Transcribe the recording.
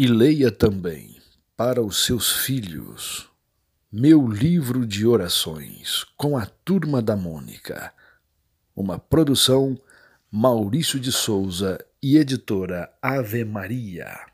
e leia também para os seus filhos meu livro de orações com a turma da Mônica, uma produção Maurício de Souza e editora Ave Maria.